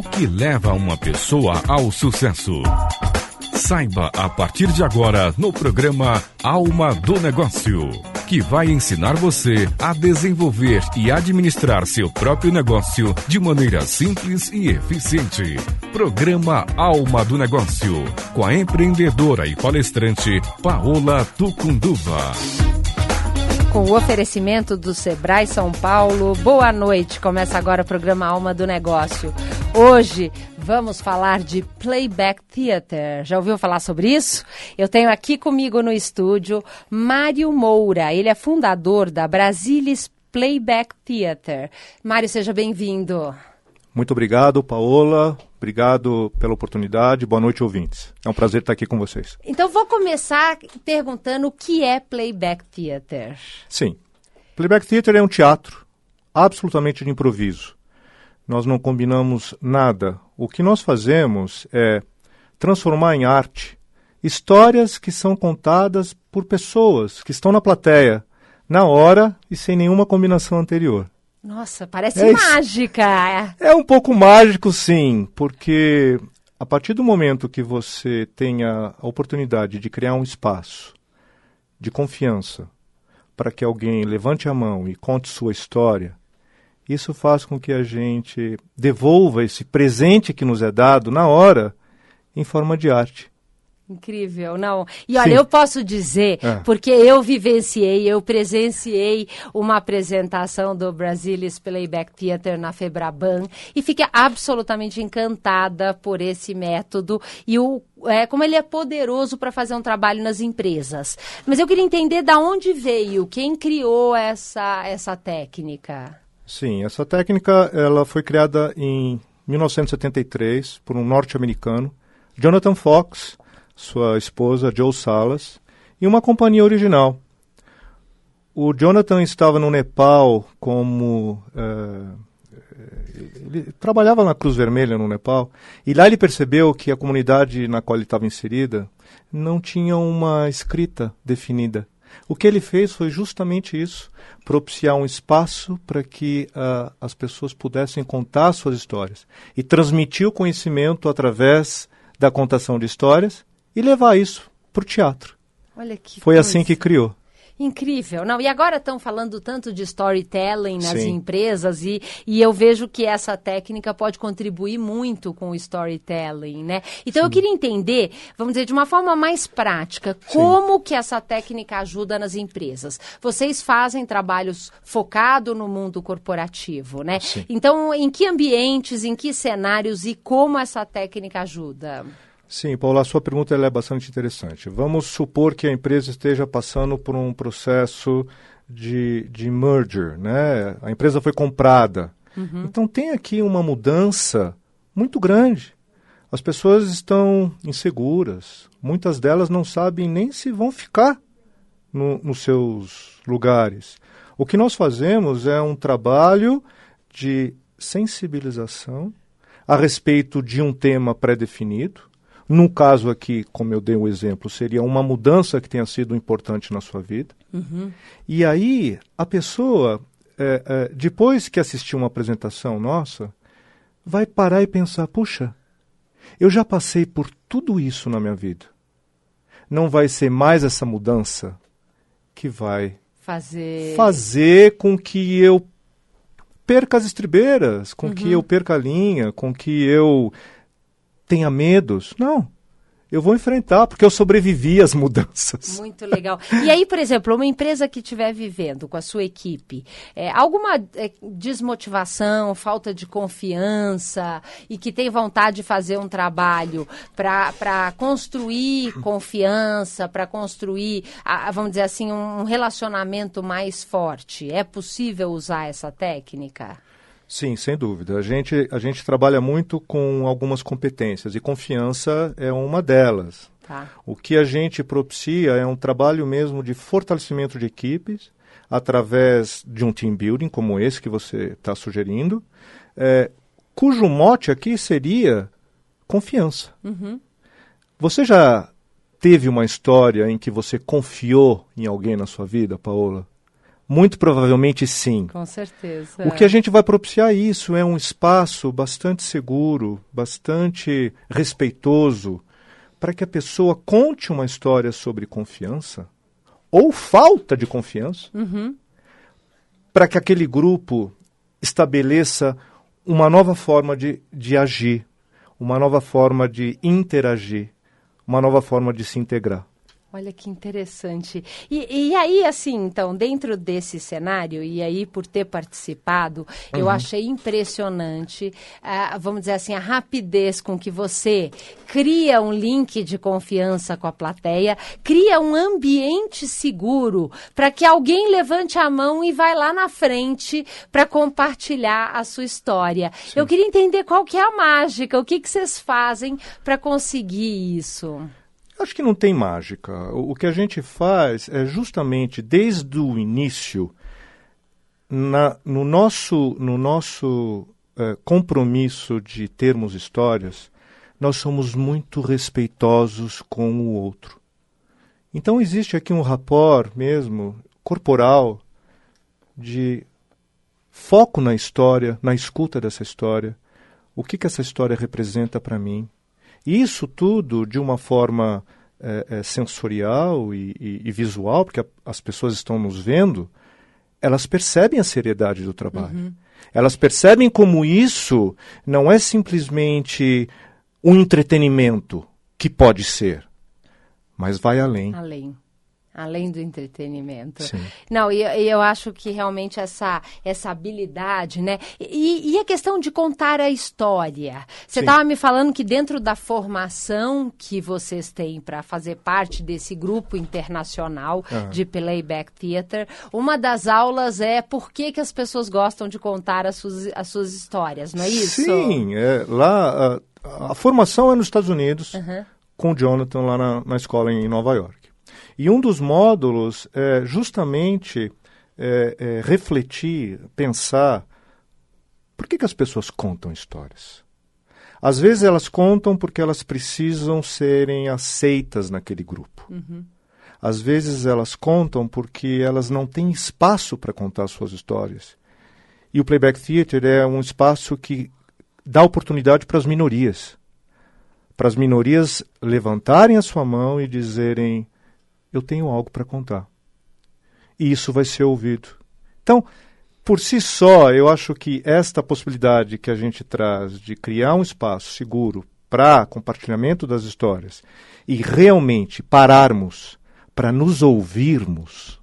O que leva uma pessoa ao sucesso? Saiba a partir de agora no programa Alma do Negócio, que vai ensinar você a desenvolver e administrar seu próprio negócio de maneira simples e eficiente. Programa Alma do Negócio, com a empreendedora e palestrante Paola Tucunduva. Com o oferecimento do Sebrae São Paulo, boa noite. Começa agora o programa Alma do Negócio. Hoje vamos falar de Playback Theater. Já ouviu falar sobre isso? Eu tenho aqui comigo no estúdio Mário Moura. Ele é fundador da Brasilis Playback Theater. Mário, seja bem-vindo. Muito obrigado, Paola. Obrigado pela oportunidade. Boa noite, ouvintes. É um prazer estar aqui com vocês. Então, vou começar perguntando o que é Playback Theater. Sim. Playback Theater é um teatro absolutamente de improviso. Nós não combinamos nada. O que nós fazemos é transformar em arte histórias que são contadas por pessoas que estão na plateia, na hora e sem nenhuma combinação anterior. Nossa, parece é mágica. É um pouco mágico, sim, porque a partir do momento que você tenha a oportunidade de criar um espaço de confiança para que alguém levante a mão e conte sua história, isso faz com que a gente devolva esse presente que nos é dado na hora em forma de arte. Incrível, não. E olha, Sim. eu posso dizer, é. porque eu vivenciei, eu presenciei uma apresentação do Brasilis Playback Theater na Febraban e fiquei absolutamente encantada por esse método e o é, como ele é poderoso para fazer um trabalho nas empresas. Mas eu queria entender da onde veio, quem criou essa, essa técnica. Sim, essa técnica ela foi criada em 1973 por um norte-americano, Jonathan Fox, sua esposa Joe Salas, e uma companhia original. O Jonathan estava no Nepal como. Uh, ele trabalhava na Cruz Vermelha no Nepal, e lá ele percebeu que a comunidade na qual ele estava inserida não tinha uma escrita definida. O que ele fez foi justamente isso: propiciar um espaço para que uh, as pessoas pudessem contar suas histórias e transmitir o conhecimento através da contação de histórias e levar isso para o teatro. Olha que Foi coisa. assim que criou. Incrível. Não, e agora estão falando tanto de storytelling nas Sim. empresas e, e eu vejo que essa técnica pode contribuir muito com o storytelling, né? Então Sim. eu queria entender, vamos dizer, de uma forma mais prática, como Sim. que essa técnica ajuda nas empresas. Vocês fazem trabalhos focado no mundo corporativo, né? Então, em que ambientes, em que cenários e como essa técnica ajuda? Sim, Paula, a sua pergunta é bastante interessante. Vamos supor que a empresa esteja passando por um processo de, de merger, né? A empresa foi comprada. Uhum. Então tem aqui uma mudança muito grande. As pessoas estão inseguras. Muitas delas não sabem nem se vão ficar no, nos seus lugares. O que nós fazemos é um trabalho de sensibilização a respeito de um tema pré-definido no caso aqui, como eu dei o um exemplo, seria uma mudança que tenha sido importante na sua vida. Uhum. E aí, a pessoa, é, é, depois que assistir uma apresentação nossa, vai parar e pensar: puxa, eu já passei por tudo isso na minha vida. Não vai ser mais essa mudança que vai fazer, fazer com que eu perca as estribeiras, com uhum. que eu perca a linha, com que eu tenha medos. Não. Eu vou enfrentar, porque eu sobrevivi às mudanças. Muito legal. E aí, por exemplo, uma empresa que estiver vivendo com a sua equipe, é, alguma é, desmotivação, falta de confiança e que tem vontade de fazer um trabalho para construir confiança, para construir, a, vamos dizer assim, um relacionamento mais forte, é possível usar essa técnica? Sim, sem dúvida. A gente, a gente trabalha muito com algumas competências e confiança é uma delas. Tá. O que a gente propicia é um trabalho mesmo de fortalecimento de equipes através de um team building como esse que você está sugerindo, é, cujo mote aqui seria confiança. Uhum. Você já teve uma história em que você confiou em alguém na sua vida, Paola? Muito provavelmente sim. Com certeza. O que a gente vai propiciar isso é um espaço bastante seguro, bastante respeitoso, para que a pessoa conte uma história sobre confiança ou falta de confiança, uhum. para que aquele grupo estabeleça uma nova forma de, de agir, uma nova forma de interagir, uma nova forma de se integrar. Olha que interessante. E, e, aí, assim, então, dentro desse cenário, e aí por ter participado, uhum. eu achei impressionante, vamos dizer assim, a rapidez com que você cria um link de confiança com a plateia, cria um ambiente seguro para que alguém levante a mão e vai lá na frente para compartilhar a sua história. Sim. Eu queria entender qual que é a mágica, o que, que vocês fazem para conseguir isso. Acho que não tem mágica. O, que a gente faz é justamente desde o início, na, no nosso, no nosso é, compromisso de termos histórias, nós somos muito respeitosos com o outro. Então existe aqui um rapport mesmo, corporal, de foco na história, na escuta dessa história, o que, que essa história representa para mim, isso tudo de uma forma é, é, sensorial e, e, e, visual, porque a, as pessoas estão nos vendo, elas percebem a seriedade do trabalho. Uhum. Elas percebem como isso não é simplesmente um entretenimento, que pode ser, mas vai além. Além além do entretenimento. Sim. Não, e, e, eu acho que realmente essa, essa habilidade, né? E, e a questão de contar a história. Você estava me falando que dentro da formação que vocês têm para fazer parte desse grupo internacional uhum. de Playback Theater, uma das aulas é por que, que as pessoas gostam de contar as suas, as suas histórias, não é isso? Sim, é, lá a, a formação é nos Estados Unidos, uhum. com o Jonathan lá na, na escola em Nova York. E um dos módulos é justamente é, é, refletir, pensar por que, que as pessoas contam histórias. Às vezes elas contam porque elas precisam serem aceitas naquele grupo. Uhum. Às vezes elas contam porque elas não têm espaço para contar suas histórias. E o Playback Theater é um espaço que dá oportunidade para as minorias. Para as minorias levantarem a sua mão e dizerem: eu tenho algo para contar. E isso vai ser ouvido. Então, por si só, eu acho que esta possibilidade que a gente traz de criar um espaço seguro para compartilhamento das histórias e realmente pararmos para nos ouvirmos.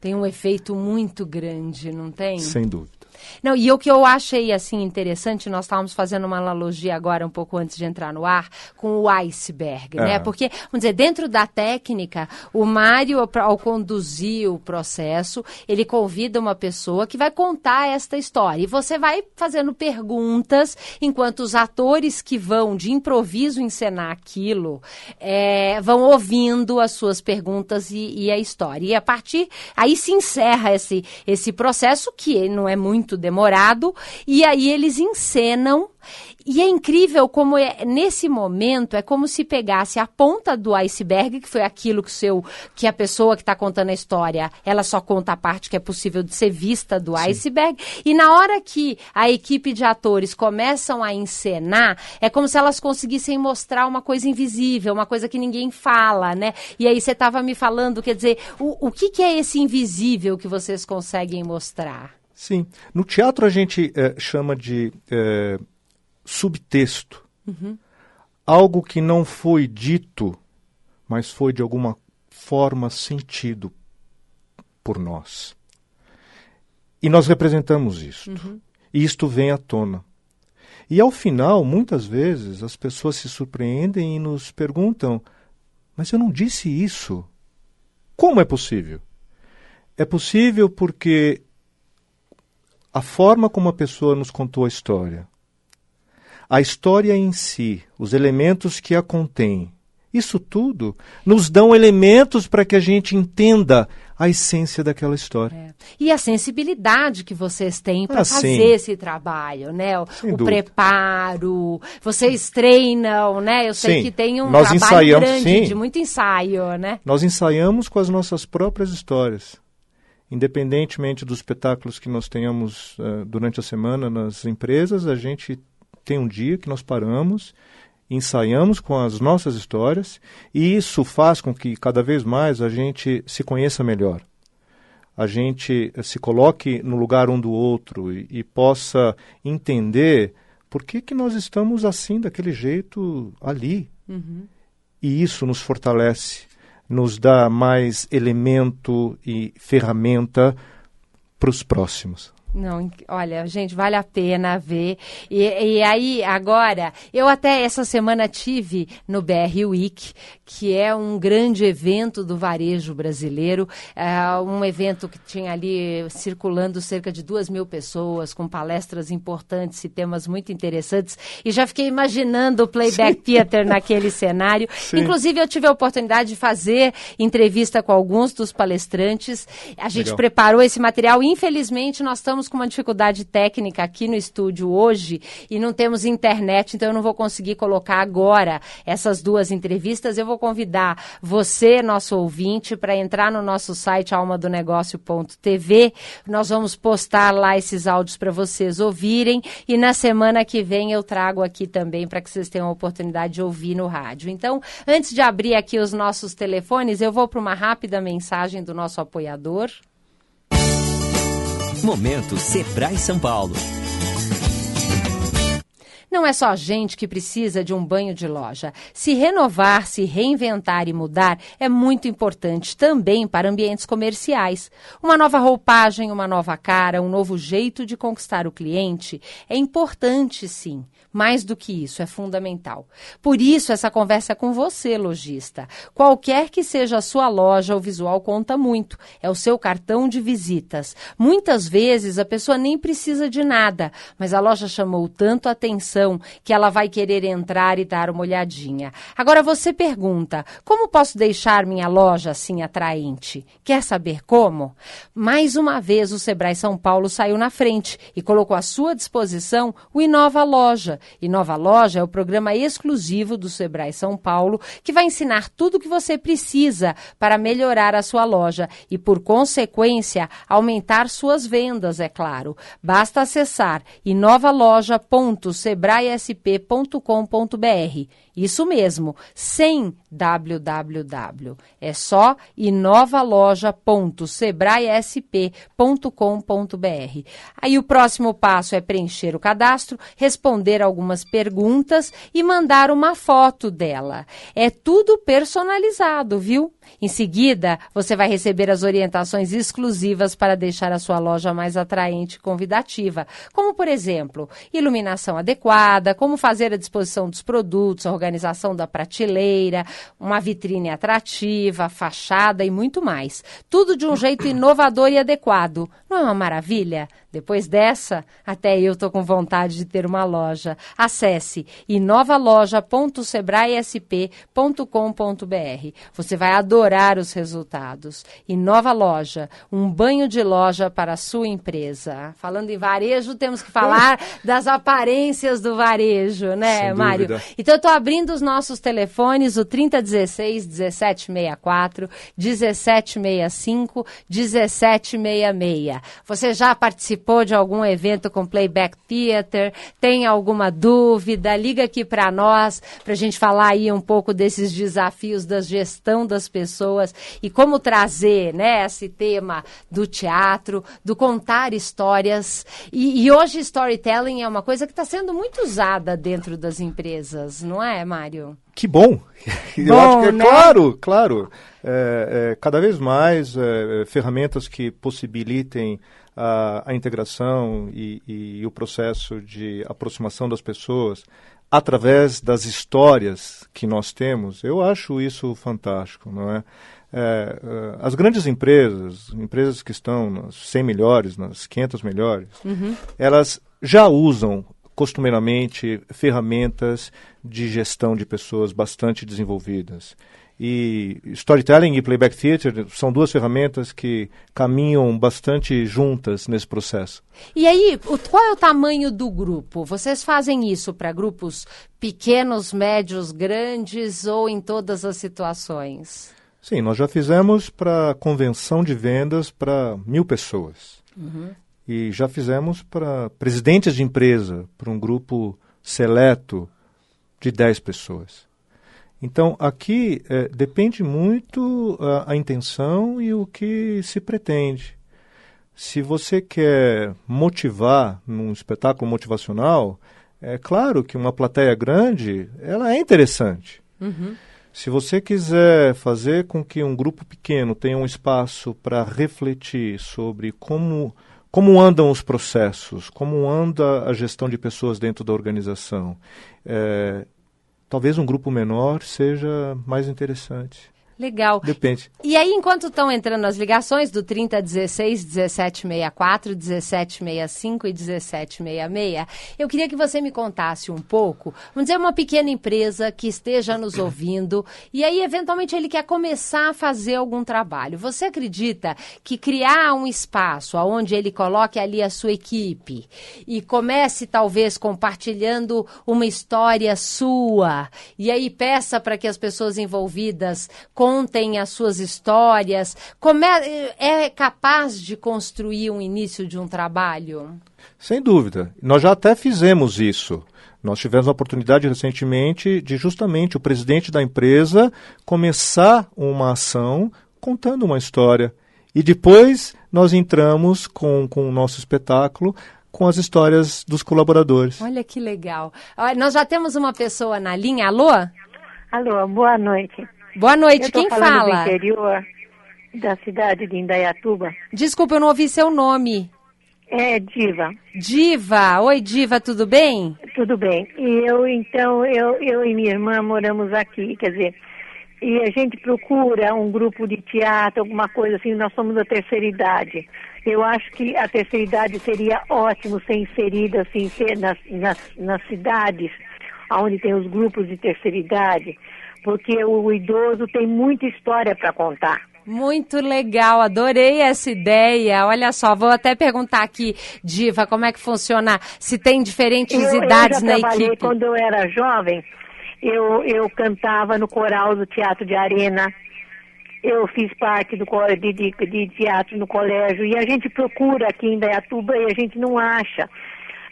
Tem um efeito muito grande, não tem? Sem dúvida. Não, e o que eu achei assim interessante, nós estávamos fazendo uma analogia agora um pouco antes de entrar no ar com o iceberg, né? é. né? Porque, vamos dizer, dentro da técnica, o Mário ao conduzir o processo, ele convida uma pessoa que vai contar esta história e você vai fazendo perguntas enquanto os atores que vão de improviso encenar aquilo é, vão ouvindo as suas perguntas e, e a história. E a partir aí se encerra esse esse processo que não é muito muito demorado, e aí eles encenam. E é incrível como é, nesse momento é como se pegasse a ponta do iceberg, que foi aquilo que, seu, que a pessoa que está contando a história, ela só conta a parte que é possível de ser vista do Sim. iceberg. E na hora que a equipe de atores começam a encenar, é como se elas conseguissem mostrar uma coisa invisível, uma coisa que ninguém fala, né? E aí você estava me falando, quer dizer, o, o que, que é esse invisível que vocês conseguem mostrar? Sim. No teatro a gente é, chama de é, subtexto. Uhum. Algo que não foi dito, mas foi de alguma forma sentido por nós. E nós representamos isto. Uhum. E isto vem à tona. E ao final, muitas vezes, as pessoas se surpreendem e nos perguntam: Mas eu não disse isso. Como é possível? É possível porque a forma como a pessoa nos contou a história, a história em si, os elementos que a contêm, isso tudo nos dão elementos para que a gente entenda a essência daquela história. É. E a sensibilidade que vocês têm para ah, fazer sim. esse trabalho, né? O, o preparo, vocês treinam, né? Eu sei sim. que tem um Nós trabalho grande sim. de muito ensaio, né? Nós ensaiamos com as nossas próprias histórias. Independentemente dos espetáculos que nós tenhamos uh, durante a semana nas empresas, a gente tem um dia que nós paramos, ensaiamos com as nossas histórias e isso faz com que cada vez mais a gente se conheça melhor. A gente se coloque no lugar um do outro e, e possa entender por que, que nós estamos assim, daquele jeito ali. Uhum. E isso nos fortalece nos dá mais elemento e ferramenta para os próximos. Não, olha, gente, vale a pena ver. E, e, aí, agora, eu até essa semana tive no BR Week, que é um grande evento do varejo brasileiro, é um evento que tinha ali circulando cerca de duas mil pessoas, com palestras importantes e temas muito interessantes. E já fiquei imaginando o Playback Sim. Theater naquele cenário. Sim. Inclusive, eu tive a oportunidade de fazer entrevista com alguns dos palestrantes. A gente Legal. preparou esse material. Infelizmente, nós estamos estamos com uma dificuldade técnica aqui no estúdio hoje e não temos internet, então eu não vou conseguir colocar agora essas duas entrevistas. Eu vou convidar você, nosso ouvinte, para entrar no nosso site almadonegócio.tv. Nós vamos postar lá esses áudios para vocês ouvirem e na semana que vem eu trago aqui também para que vocês tenham a oportunidade de ouvir no rádio. Então, antes de abrir aqui os nossos telefones, eu vou para uma rápida mensagem do nosso apoiador. Momento Sebrae São Paulo. Não é só a gente que precisa de um banho de loja. Se renovar, se reinventar e mudar é muito importante também para ambientes comerciais. Uma nova roupagem, uma nova cara, um novo jeito de conquistar o cliente é importante, sim. Mais do que isso, é fundamental. Por isso, essa conversa é com você, lojista. Qualquer que seja a sua loja, o visual conta muito. É o seu cartão de visitas. Muitas vezes a pessoa nem precisa de nada, mas a loja chamou tanto a atenção que ela vai querer entrar e dar uma olhadinha. Agora você pergunta: como posso deixar minha loja assim atraente? Quer saber como? Mais uma vez, o Sebrae São Paulo saiu na frente e colocou à sua disposição o Inova Loja e Nova Loja é o programa exclusivo do Sebrae São Paulo que vai ensinar tudo o que você precisa para melhorar a sua loja e, por consequência, aumentar suas vendas, é claro. Basta acessar inovaloja.sebraesp.com.br. Isso mesmo, sem www. É só inovaloja.sebraesp.com.br. Aí o próximo passo é preencher o cadastro, responder algumas perguntas e mandar uma foto dela. É tudo personalizado, viu? Em seguida, você vai receber as orientações exclusivas para deixar a sua loja mais atraente e convidativa, como, por exemplo, iluminação adequada, como fazer a disposição dos produtos, a organização da prateleira, uma vitrine atrativa, fachada e muito mais. Tudo de um jeito inovador e adequado. Não é uma maravilha? Depois dessa, até eu estou com vontade de ter uma loja. Acesse inovaloja.sebraesp.com.br. Você vai adorar os resultados. Inova Loja, um banho de loja para a sua empresa. Falando em varejo, temos que falar das aparências do varejo, né, Sem Mário? Dúvida. Então, eu estou abrindo os nossos telefones, o 3016 1764, 1765, 1766. Você já participou? de algum evento com Playback Theater, tem alguma dúvida, liga aqui para nós, para a gente falar aí um pouco desses desafios da gestão das pessoas e como trazer né, esse tema do teatro, do contar histórias. E, e hoje storytelling é uma coisa que está sendo muito usada dentro das empresas, não é, Mário? Que bom! Eu bom, acho que é né? claro, claro. É, é, cada vez mais é, ferramentas que possibilitem a, a integração e, e, o processo de aproximação das pessoas através das histórias que nós temos, eu acho isso fantástico, não é? é? é as grandes empresas, empresas que estão nas 100 melhores, nas 500 melhores, uhum. elas já usam costumeiramente ferramentas de gestão de pessoas bastante desenvolvidas. E storytelling e playback theater são duas ferramentas que caminham bastante juntas nesse processo. E aí, o, qual é o tamanho do grupo? Vocês fazem isso para grupos pequenos, médios, grandes ou em todas as situações? Sim, nós já fizemos para convenção de vendas para mil pessoas. Uhum. E já fizemos para presidentes de empresa, para um grupo seleto de 10 pessoas. Então, aqui é, depende muito a, a intenção e o que se pretende. Se você quer motivar num espetáculo motivacional, é claro que uma plateia grande ela é interessante. Uhum. Se você quiser fazer com que um grupo pequeno tenha um espaço para refletir sobre como, como andam os processos, como anda a gestão de pessoas dentro da organização, é, talvez um grupo menor seja mais interessante. Legal. Depende. E aí, enquanto estão entrando as ligações do 3016, 1764, 1765 e 1766, eu queria que você me contasse um pouco, vamos dizer, uma pequena empresa que esteja nos ouvindo e aí, eventualmente, ele quer começar a fazer algum trabalho. Você acredita que criar um espaço onde ele coloque ali a sua equipe e comece, talvez, compartilhando uma história sua e aí peça para que as pessoas envolvidas contem as suas histórias. Como é, é capaz de construir um início de um trabalho? Sem dúvida. Nós já até fizemos isso. Nós tivemos a oportunidade recentemente de justamente o presidente da empresa começar uma ação contando uma história. E depois nós entramos com, com o nosso espetáculo com as histórias dos colaboradores. Olha que legal. Nós já temos uma pessoa na linha. Alô? Alô, boa noite. Boa noite, quem fala? Do interior da cidade de Indaiatuba. Desculpa, eu não ouvi seu nome. É Diva. Diva, oi Diva, tudo bem? Tudo bem. E eu então eu, eu e minha irmã moramos aqui, quer dizer, e a gente procura um grupo de teatro, alguma coisa assim. Nós somos da terceira idade. Eu acho que a terceira idade seria ótimo ser inserida assim ser nas, nas, nas cidades, onde tem os grupos de terceira idade porque o idoso tem muita história para contar. Muito legal, adorei essa ideia. Olha só, vou até perguntar aqui, Diva, como é que funciona, se tem diferentes eu, idades eu já na equipe. Quando eu era jovem, eu, eu cantava no coral do Teatro de Arena, eu fiz parte do de, de, de teatro no colégio, e a gente procura aqui em Dayatuba e a gente não acha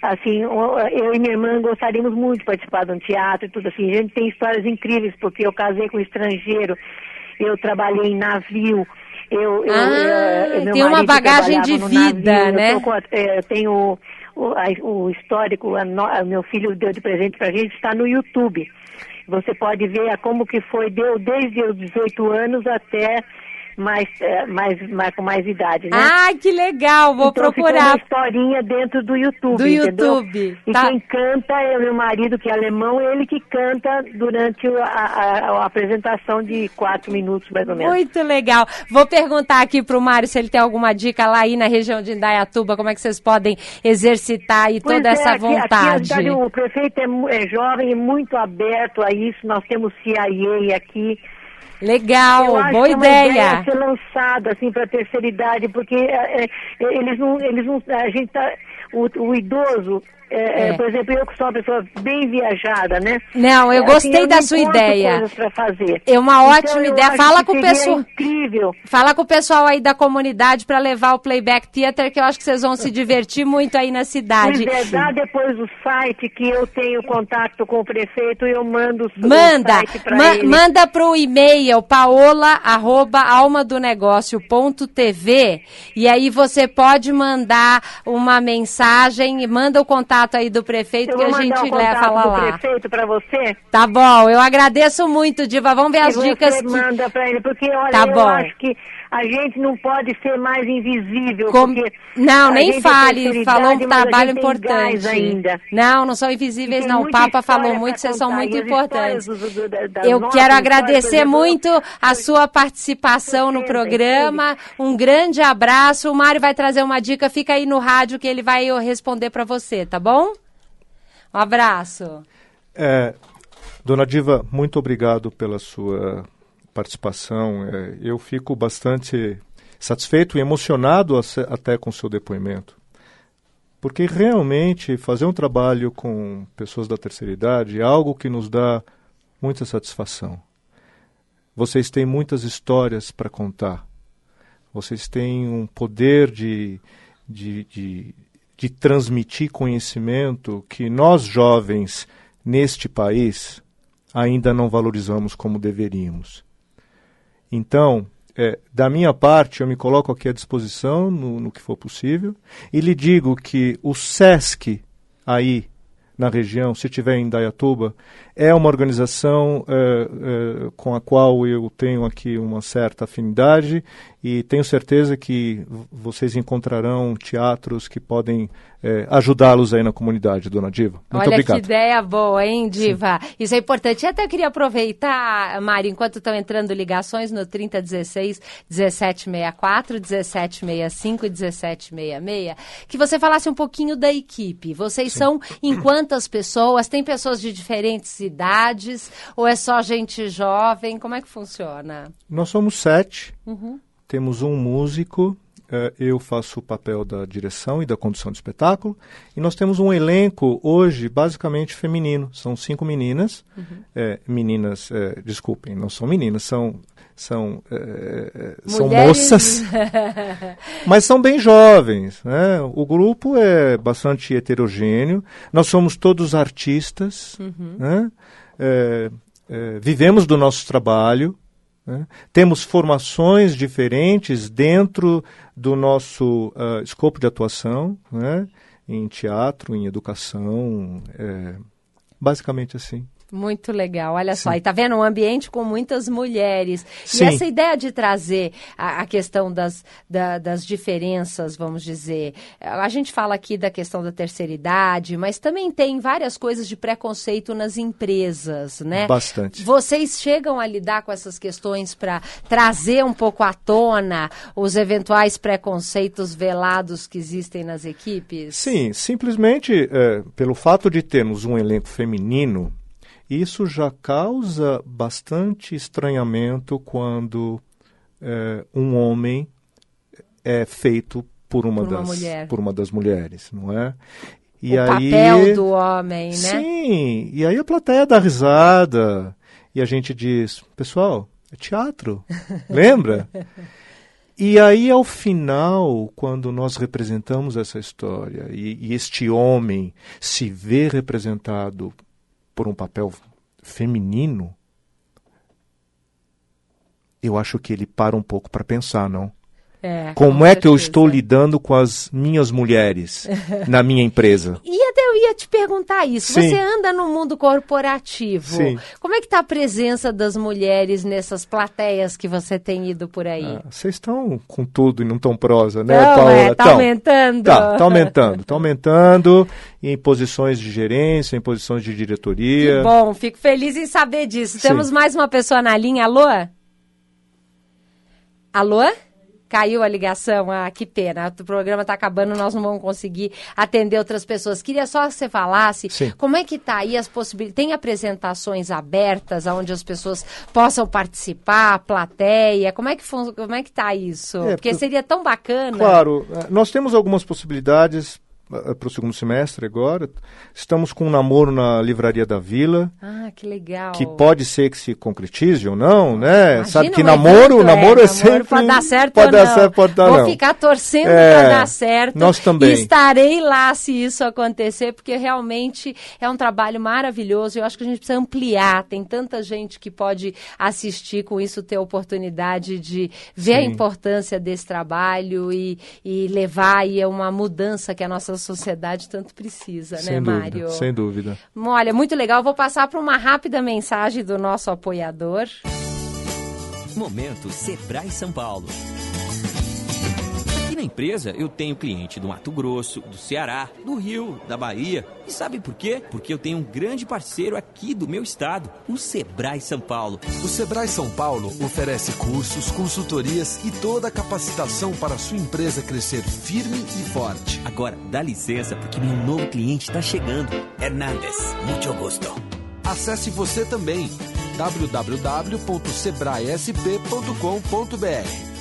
assim, eu e minha irmã gostaríamos muito de participar de um teatro e tudo assim. A gente tem histórias incríveis, porque eu casei com um estrangeiro, eu trabalhei em navio, eu, ah, eu, tem uma bagagem de vida, navio, né? Eu, tô, é, eu tenho o, a, o histórico, a a meu filho deu de presente pra gente, está no YouTube. Você pode ver como que foi, deu desde os 18 anos até mais, é, mais, mais, com mais idade, né? Ah, que legal, vou então, procurar. uma historinha dentro do YouTube, Do entendeu? YouTube. E tá. quem canta é o meu marido, que é alemão, ele que canta durante a, a, a, apresentação de quatro minutos, mais ou menos. Muito legal. Vou perguntar aqui para o Mário se ele tem alguma dica lá aí na região de Indaiatuba, como é que vocês podem exercitar aí toda é, essa aqui, vontade. Aqui, o prefeito é, é jovem e muito aberto a isso, nós temos CIA aqui, Legal, boa é ideia. ideia ser lançada assim para a terceira idade, porque é, é, eles não, eles não, a gente tá, o, o idoso é, é. por exemplo, eu que sou uma pessoa bem viajada, né? Não, eu assim, gostei eu da sua ideia. fazer. É uma então, ótima ideia. Fala com o pessoal. Incrível. Fala com o pessoal aí da comunidade para levar o Playback Theater, que eu acho que vocês vão se divertir muito aí na cidade. Pois é, dá depois o site que eu tenho contato com o prefeito e eu mando manda, o site para ma ele. Manda para o e-mail paola@almadonegócio.tv e aí você pode mandar uma mensagem, manda o contato contato aí do prefeito que a gente leva lá. lá. prefeito para você? Tá bom, eu agradeço muito, Diva. Vamos ver as dicas. Você que... manda para ele, porque olha, tá eu bom. acho que a gente não pode ser mais invisível. Com... Não, nem fale. Falou um trabalho importante. Ainda. Não, não são invisíveis, não. O Papa falou muito, vocês são muito importantes. Do, do, da, eu quero agradecer muito a sua participação no programa. Um grande abraço. O Mário vai trazer uma dica. Fica aí no rádio que ele vai responder para você, tá bom? Um abraço. É, dona Diva, muito obrigado pela sua participação. É, eu fico bastante satisfeito e emocionado até com o seu depoimento. Porque realmente fazer um trabalho com pessoas da terceira idade é algo que nos dá muita satisfação. vocês têm muitas histórias para contar. Vocês têm um poder de, de, de, de transmitir conhecimento que nós jovens neste país ainda não valorizamos como deveríamos. Então, é, da minha parte, eu me coloco aqui à disposição no, no que for possível e lhe digo que o SESC aí na região, se tiver em Dayatuba, é uma organização é, é, com a qual eu tenho aqui uma certa afinidade e tenho certeza que vocês encontrarão teatros que podem é, ajudá-los aí na comunidade, dona Diva. Muito Olha obrigado. que ideia boa, hein, Diva? Sim. Isso é importante. E até queria aproveitar, Mari, enquanto estão entrando ligações no 3016 1764, 1765 e 1766, que você falasse um pouquinho da equipe. Vocês Sim. são em quantas pessoas? Tem pessoas de diferentes idades? Ou é só gente jovem? Como é que funciona? Nós somos sete. Uhum temos um músico, eh, eu faço o papel da direção e da condução do espetáculo, e nós temos um elenco hoje basicamente feminino. São cinco meninas, uhum. é, meninas, é, desculpem, não são meninas, são são, é, são moças, mas são bem jovens. Né? O grupo é bastante heterogêneo. Nós somos todos artistas, uhum. né? é, é, vivemos do nosso trabalho. Né? Temos formações diferentes dentro do nosso uh, escopo de atuação, né? em teatro, em educação, basicamente assim. Muito legal, olha Sim. só. E tá vendo um ambiente com muitas mulheres. Sim. E essa ideia de trazer a, a questão das, da, das diferenças, vamos dizer. A gente fala aqui da questão da terceira idade, mas também tem várias coisas de preconceito nas empresas, né? Bastante. Vocês chegam a lidar com essas questões para trazer um pouco à tona os eventuais preconceitos velados que existem nas equipes? Sim, simplesmente é, pelo fato de termos um elenco feminino isso já causa bastante estranhamento quando é, um homem é feito por uma, por uma das, mulher. por uma das mulheres, não é? E o aí, papel do homem, né? Sim, e aí a plateia dá risada e a gente diz, pessoal, é teatro, lembra? E aí, ao final, quando nós representamos essa história e, e este homem se vê representado por um papel feminino, eu acho que ele para um pouco para pensar, não? É, Como é certeza. que eu estou lidando com as minhas mulheres na minha empresa? E até eu ia te perguntar isso. Sim. Você anda no mundo corporativo. Sim. Como é que está a presença das mulheres nessas plateias que você tem ido por aí? Ah, vocês estão com tudo e não estão prosa, né, não, Paula? É, tá então, aumentando. Tá, tá aumentando. Tá aumentando em posições de gerência, em posições de diretoria. Que bom, fico feliz em saber disso. Sim. Temos mais uma pessoa na linha. Alô? Alô? Caiu a ligação, ah, que pena. O programa está acabando, nós não vamos conseguir atender outras pessoas. Queria só que você falasse Sim. como é que está aí as possibilidades. Tem apresentações abertas onde as pessoas possam participar, plateia? Como é que como é que está isso? É, Porque seria tão bacana. Claro, é, nós temos algumas possibilidades eh, para o segundo semestre agora. Estamos com um namoro na Livraria da Vila. Ah, que legal. Que pode ser que se concretize ou não, né? Imagina Sabe que namoro, evento, namoro é, é sempre... Pode dar certo pode ou dar Certo, pode dar Vou não. ficar torcendo é, para dar certo. Nós também. E estarei lá se isso acontecer, porque realmente é um trabalho maravilhoso. Eu acho que a gente precisa ampliar. Tem tanta gente que pode assistir com isso, ter oportunidade de ver Sim. a importância desse trabalho e, e levar aí uma mudança que a nossa sociedade tanto precisa, sem né, dúvida, Mário? Sem dúvida. Olha, muito legal. Vou passar para uma rápida mensagem do nosso apoiador. Momento Sebrae São Paulo. Na empresa eu tenho cliente do Mato Grosso, do Ceará, do Rio, da Bahia. E sabe por quê? Porque eu tenho um grande parceiro aqui do meu estado, o Sebrae São Paulo. O Sebrae São Paulo oferece cursos, consultorias e toda a capacitação para a sua empresa crescer firme e forte. Agora, dá licença porque meu novo cliente está chegando. Hernandes, muito gosto. Acesse você também www.sebraesp.com.br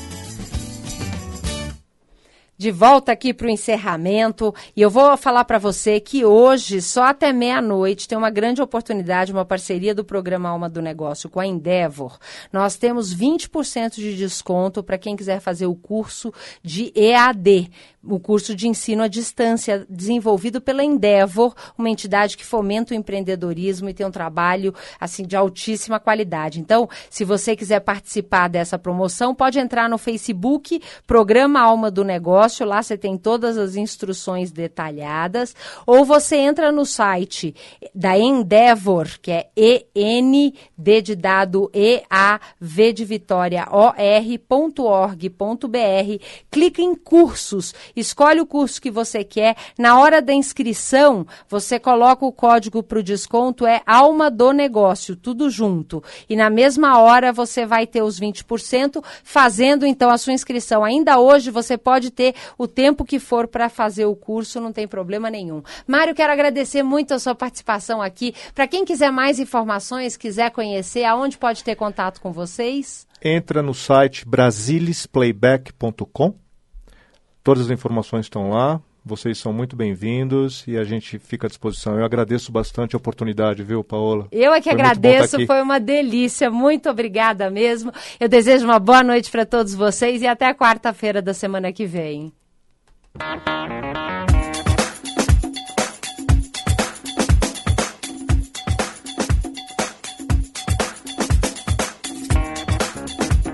de volta aqui para o encerramento e eu vou falar para você que hoje, só até meia-noite, tem uma grande oportunidade, uma parceria do programa Alma do Negócio com a Endeavor. Nós temos 20% de desconto para quem quiser fazer o curso de EAD o curso de ensino à distância desenvolvido pela Endeavor, uma entidade que fomenta o empreendedorismo e tem um trabalho assim de altíssima qualidade. Então, se você quiser participar dessa promoção, pode entrar no Facebook, Programa Alma do Negócio, lá você tem todas as instruções detalhadas, ou você entra no site da Endeavor, que é E N D de dado E A V de Vitória O R.org.br, clica em cursos escolhe o curso que você quer. Na hora da inscrição, você coloca o código para o desconto, é Alma do Negócio, tudo junto. E na mesma hora você vai ter os 20%, fazendo então a sua inscrição. Ainda hoje você pode ter o tempo que for para fazer o curso, não tem problema nenhum. Mário, quero agradecer muito a sua participação aqui. Para quem quiser mais informações, quiser conhecer, aonde pode ter contato com vocês? Entra no site brasilisplayback.com Todas as informações estão lá. Vocês são muito bem-vindos e a gente fica à disposição. Eu agradeço bastante a oportunidade, viu, Paola? Eu é que foi agradeço, foi uma delícia. Muito obrigada mesmo. Eu desejo uma boa noite para todos vocês e até quarta-feira da semana que vem.